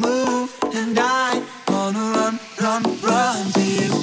move, and I wanna run, run, run to you.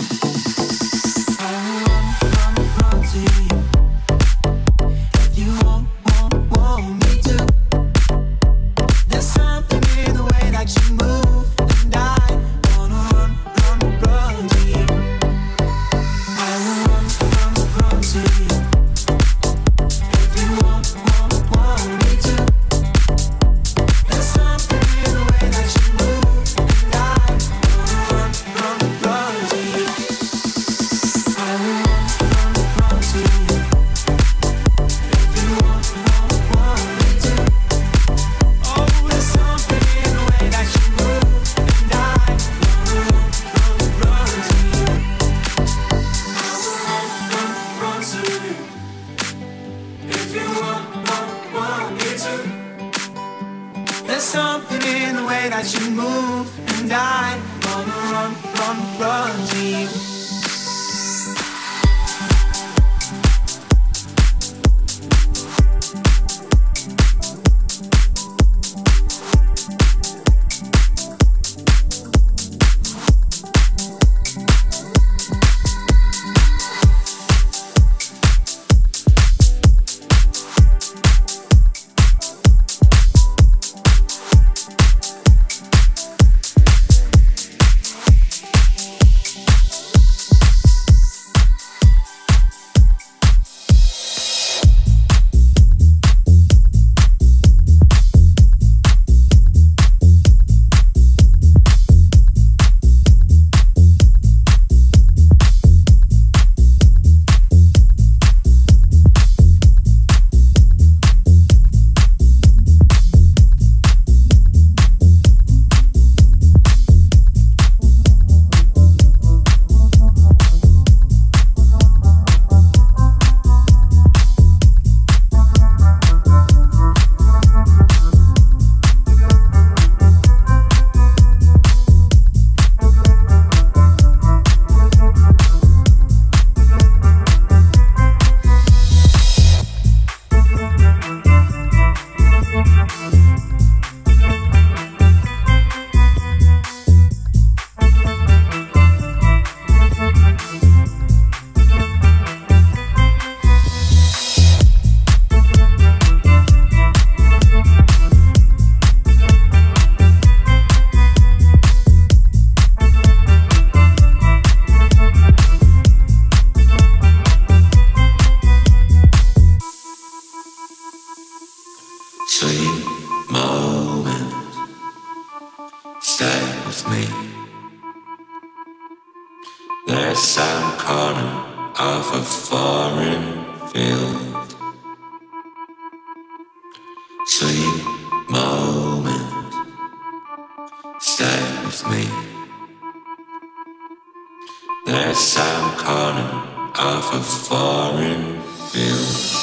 Some corner of a foreign field. Sweet moment, stay with me. There's some so many a foreign many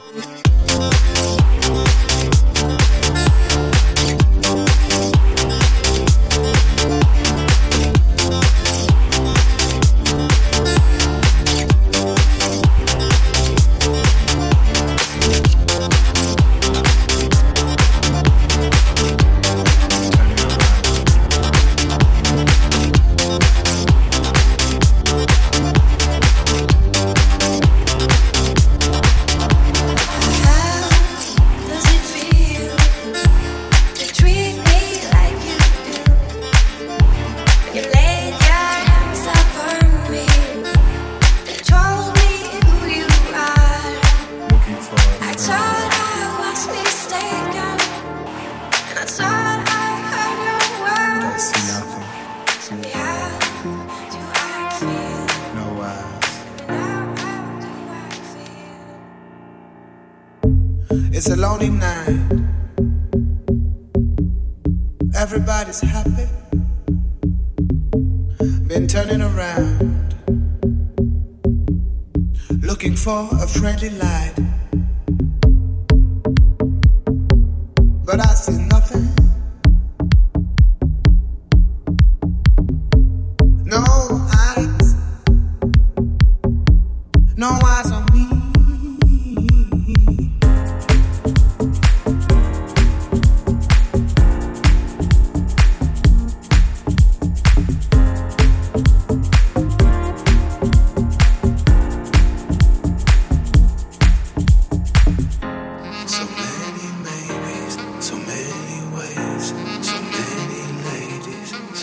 Oh, maybes,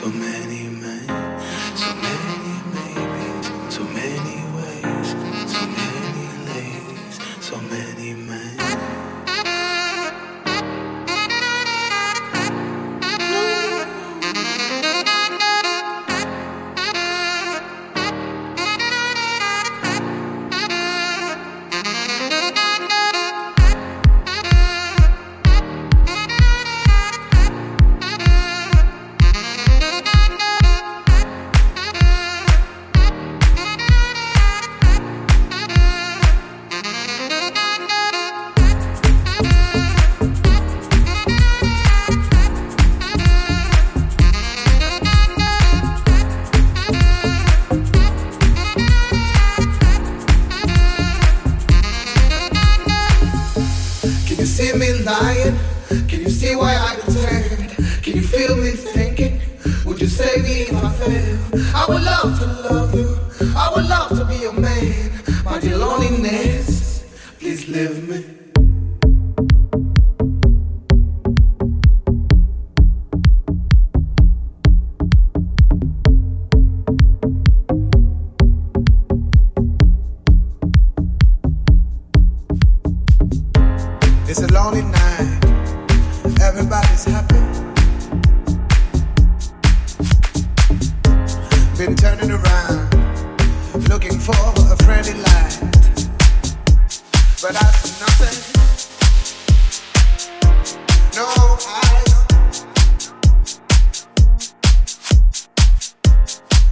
so many.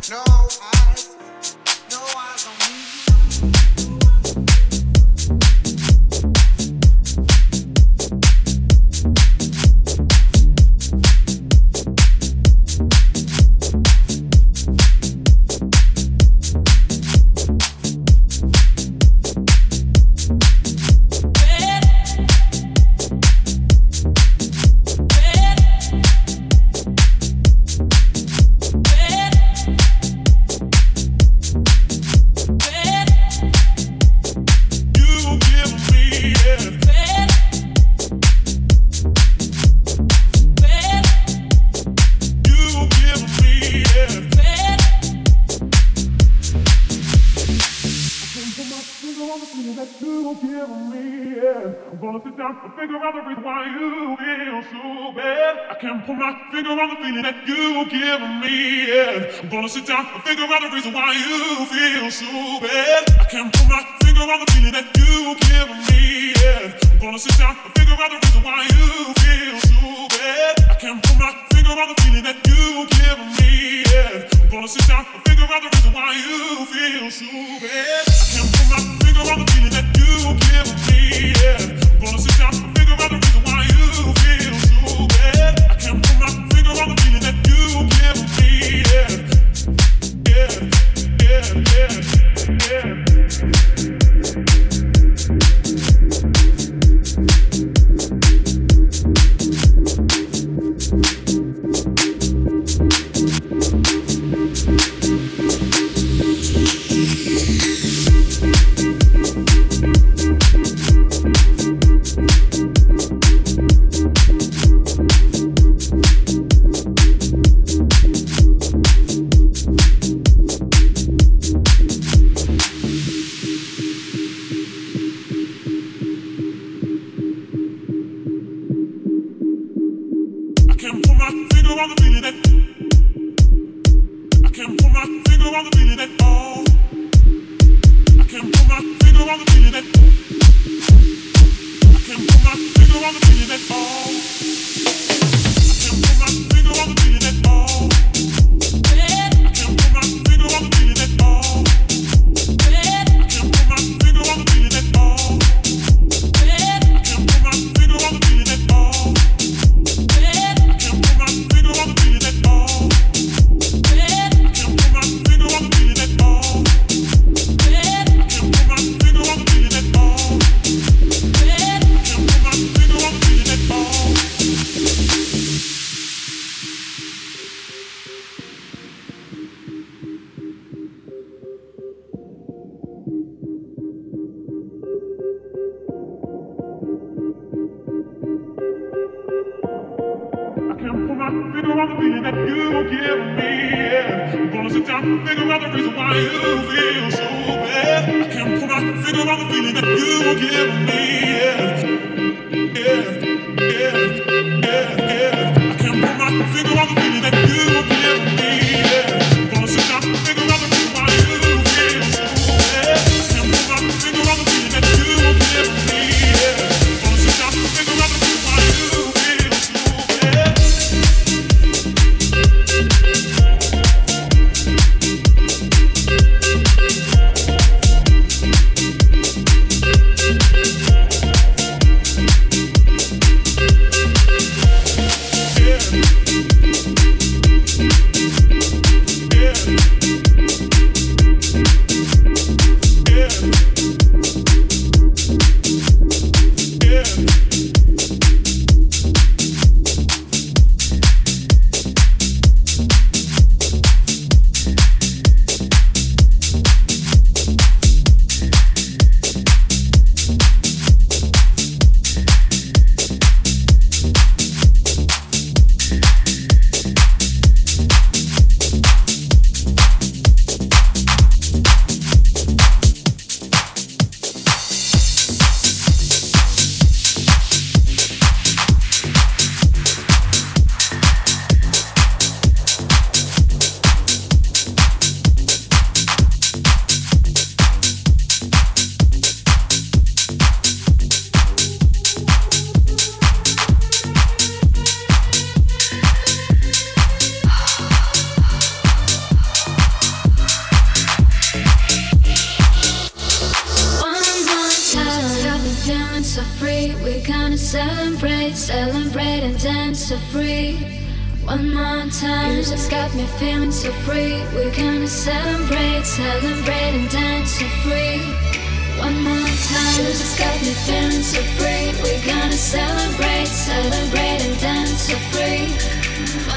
No, I put my finger on the feeling that you give me. and I'm gonna sit down and figure out the reason why you feel so bad. I can't put my finger on the feeling that you give me. and I'm gonna sit down and figure out the reason why you feel so bad. I can't put my finger on the feeling that you give me. and I'm gonna sit down and figure out the reason why you feel so bad. I can't put my finger on the feeling that you give me. Yeah. yeah, yeah.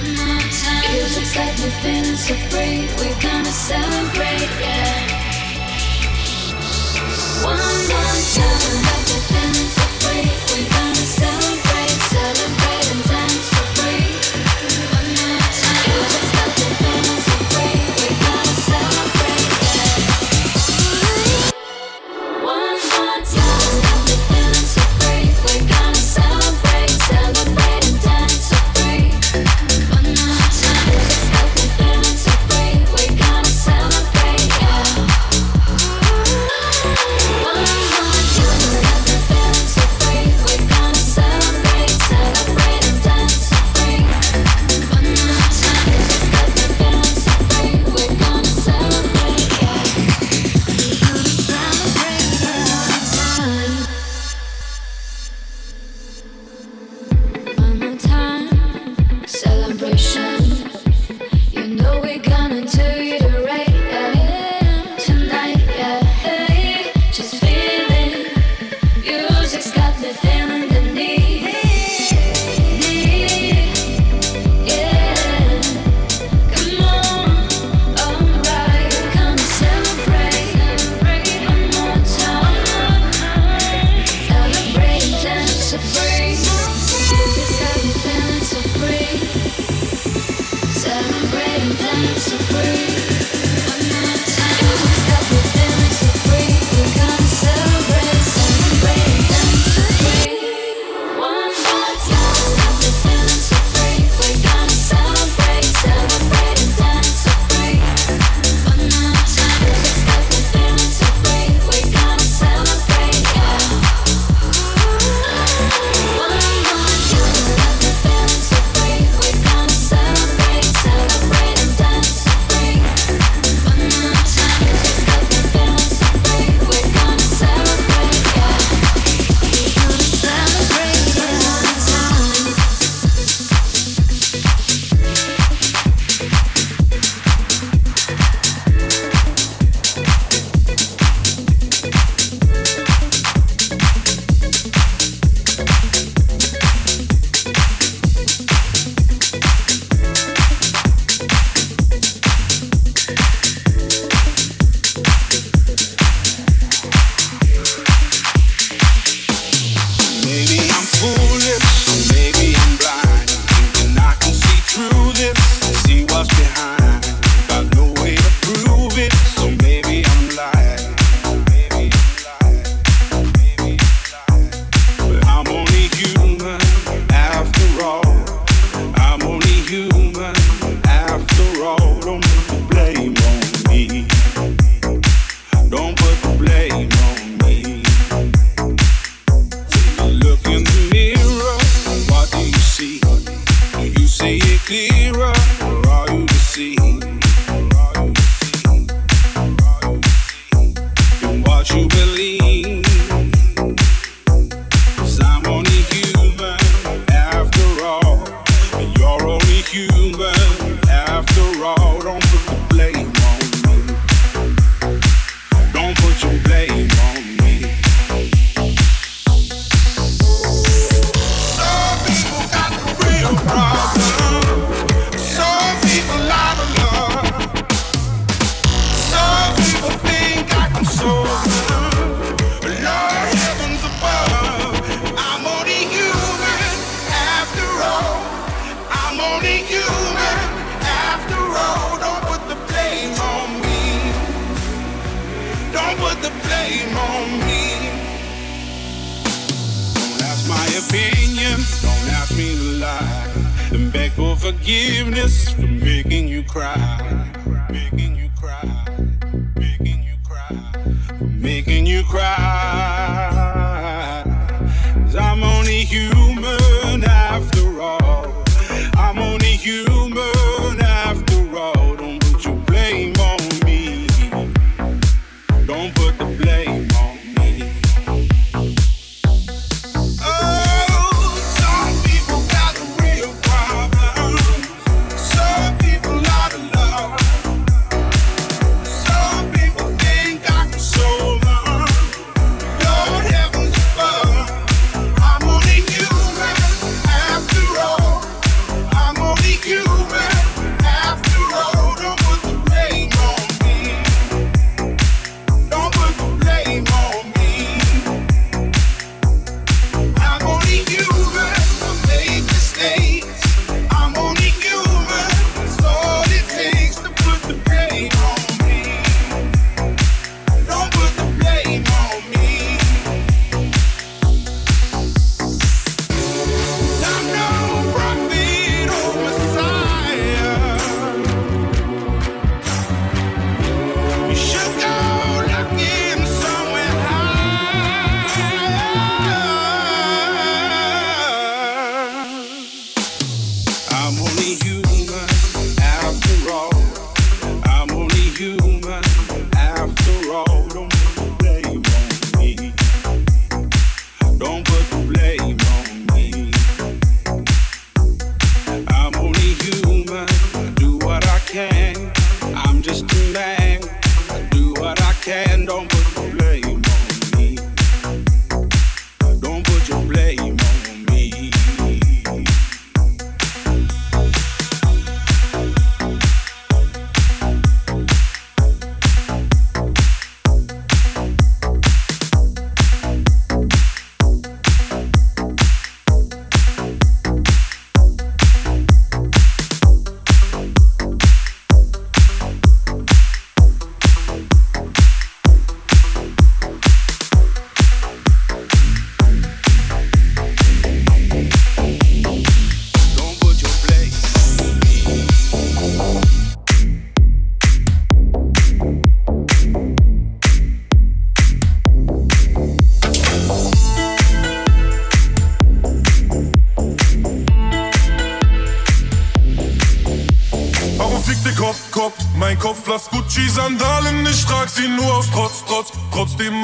Music's got me feeling so free. We're gonna celebrate, yeah. One more time, got me feeling so free. We're gonna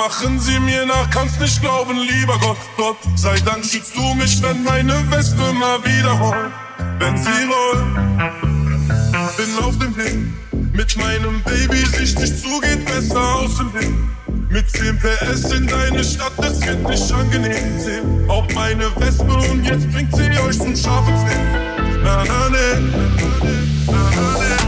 machen sie mir nach, kannst nicht glauben, lieber Gott, Gott sei Dank schützt du mich, wenn meine Wespe mal wieder rollt, wenn sie rollt. Bin auf dem Weg, mit meinem Baby sich nicht zugeht, besser aus dem Weg. Mit 10 PS in deine Stadt, das wird nicht angenehm sehen. Auch meine Wespe und jetzt bringt sie euch zum scharfen Zehn. Na, na, ne, na, na, ne, na, na, ne.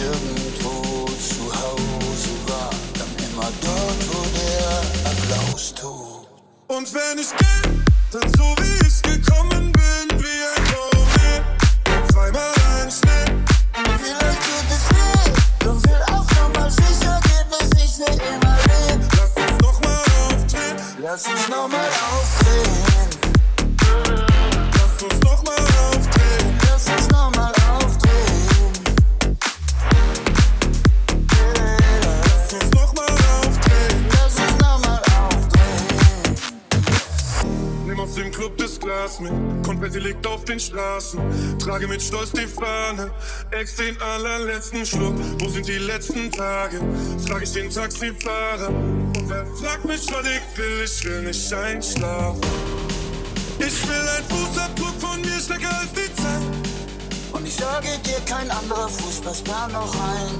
Irgendwo zu Hause war, dann immer dort, wo der Applaus tobt. Und wenn ich gehe, dann so wie ich gekommen bin, wie ein Komet. Zweimal ein Schnitt. Vielleicht tut es weh, doch will auch nochmal sicher gehen, dass ich nicht immer lebe. Lass uns nochmal auftreten. Lass uns nochmal aufdrehen. Glas mit. Konfetti liegt auf den Straßen. Trage mit Stolz die Fahne. Ex den allerletzten Schluck. Wo sind die letzten Tage? Frag ich den Taxifahrer. Und wer fragt mich, was ich will? Ich will nicht einschlafen. Ich will ein Fußabdruck von mir schneller als die Zeit. Und ich sage dir, kein anderer Fuß passt da noch rein.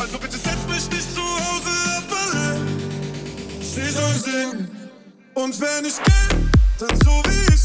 Also bitte setz mich nicht zu Hause ab allein. Sie soll singen. Und wenn ich geh, dann so wie ich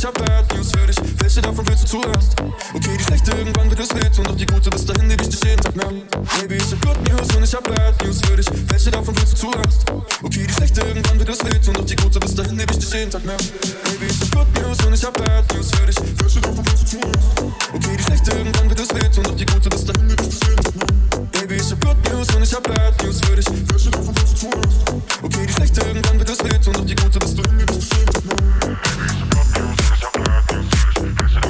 deixa und ich hab Bad News für dich. Welche davon willst du zuerst? Okay, die schlechte irgendwann wird es wehtun, doch die gute bis dahin lieb ich dich jeden Tag mehr. Baby, ich hab Good News und ich hab Bad News für dich. Welche davon willst du zuerst? Okay, die schlechte irgendwann wird es wehtun, doch die gute bis dahin lieb ich dich jeden Tag mehr. Baby, ich hab Good News und ich hab Bad News für dich. Welche davon willst du zuerst? Okay, die schlechte irgendwann wird es wehtun, doch die gute bis dahin lieb ich dich jeden Tag. Baby, ich hab Good News und ich hab Bad News für dich. Welche davon willst du zuerst? Okay, die schlechte irgendwann wird es wehtun, doch die gute bis dahin lieb ich dich jeden Tag mehr. Dirty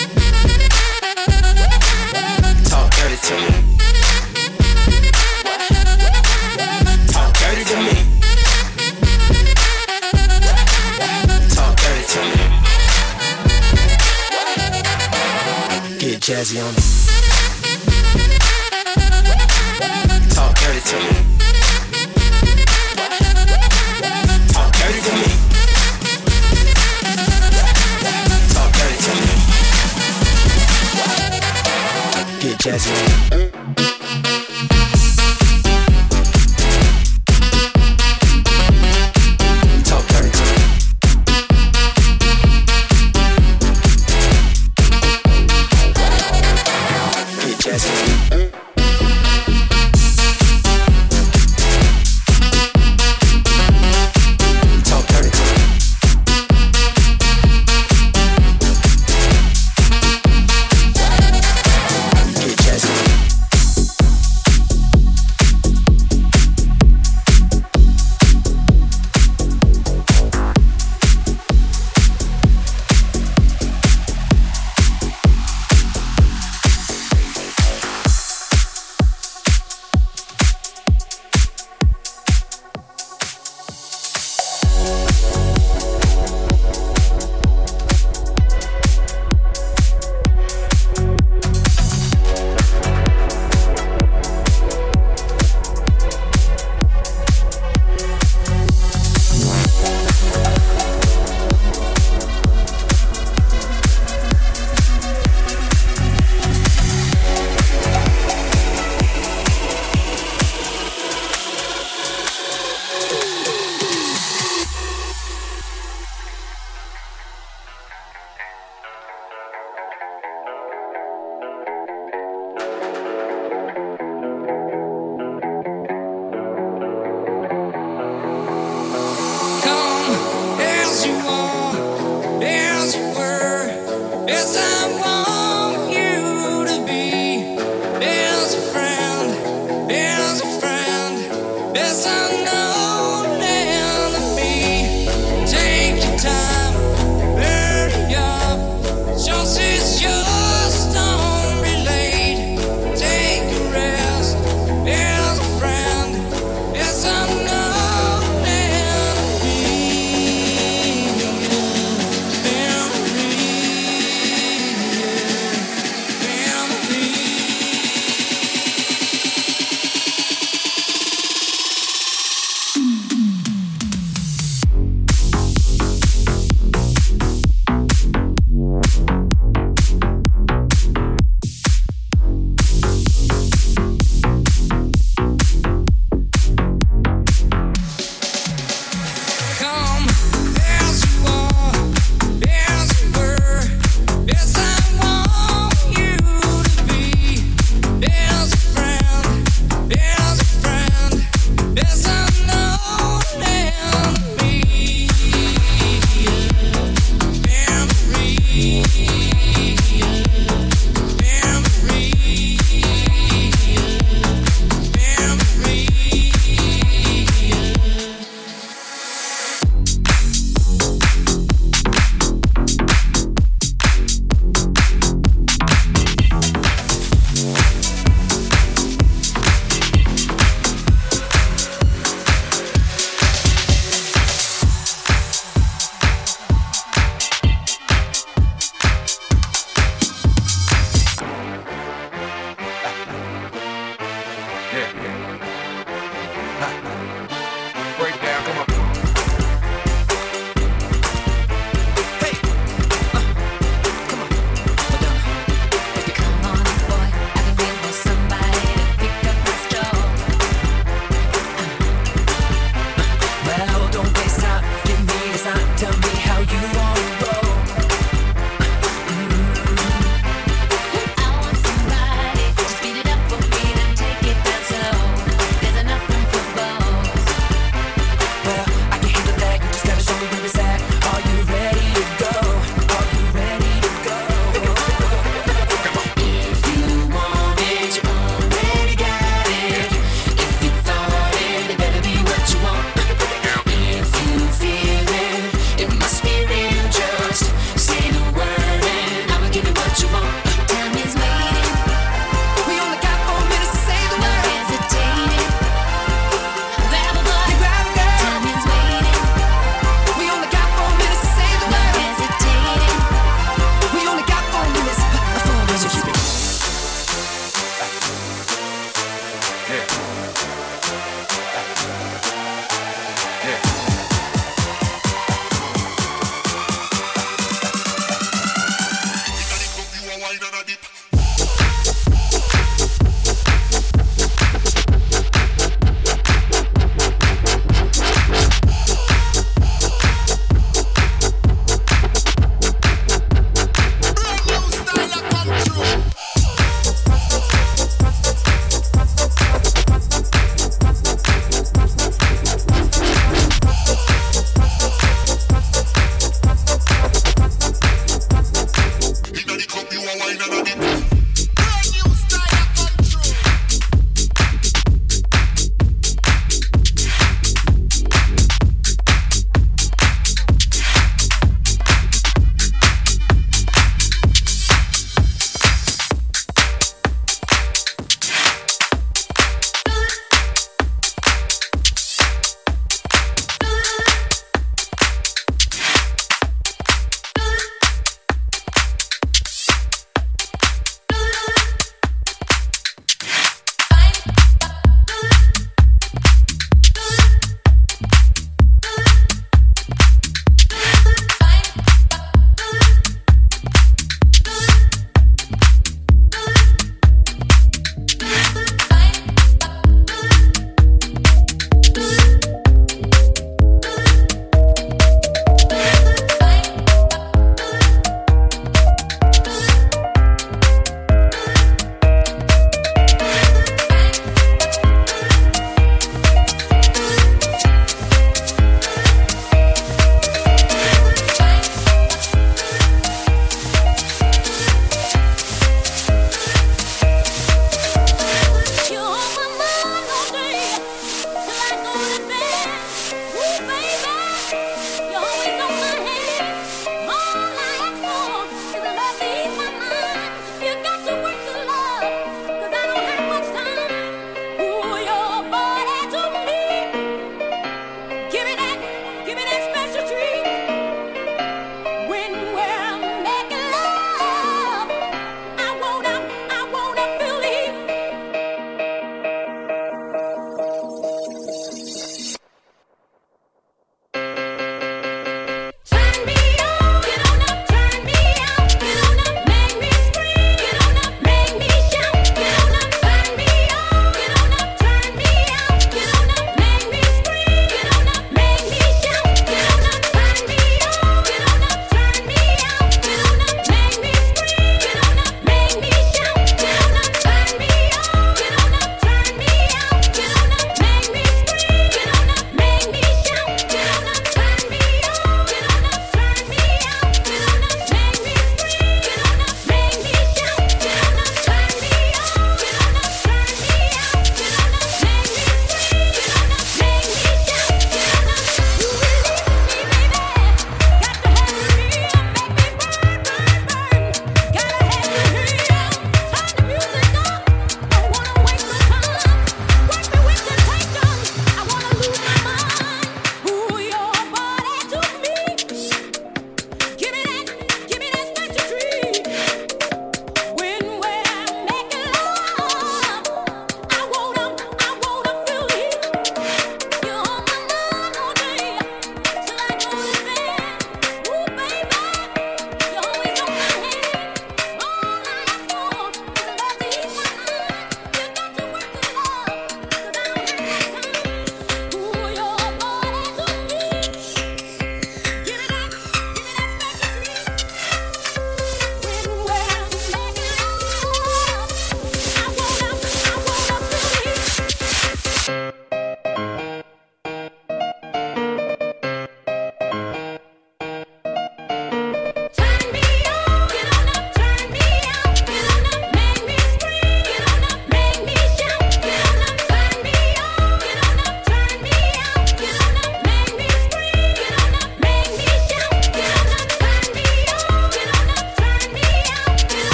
Dirty to me. Talk dirty to me. Talk dirty to me. Get jazzy on it. Talk dirty to me. Get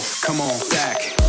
Come on, back.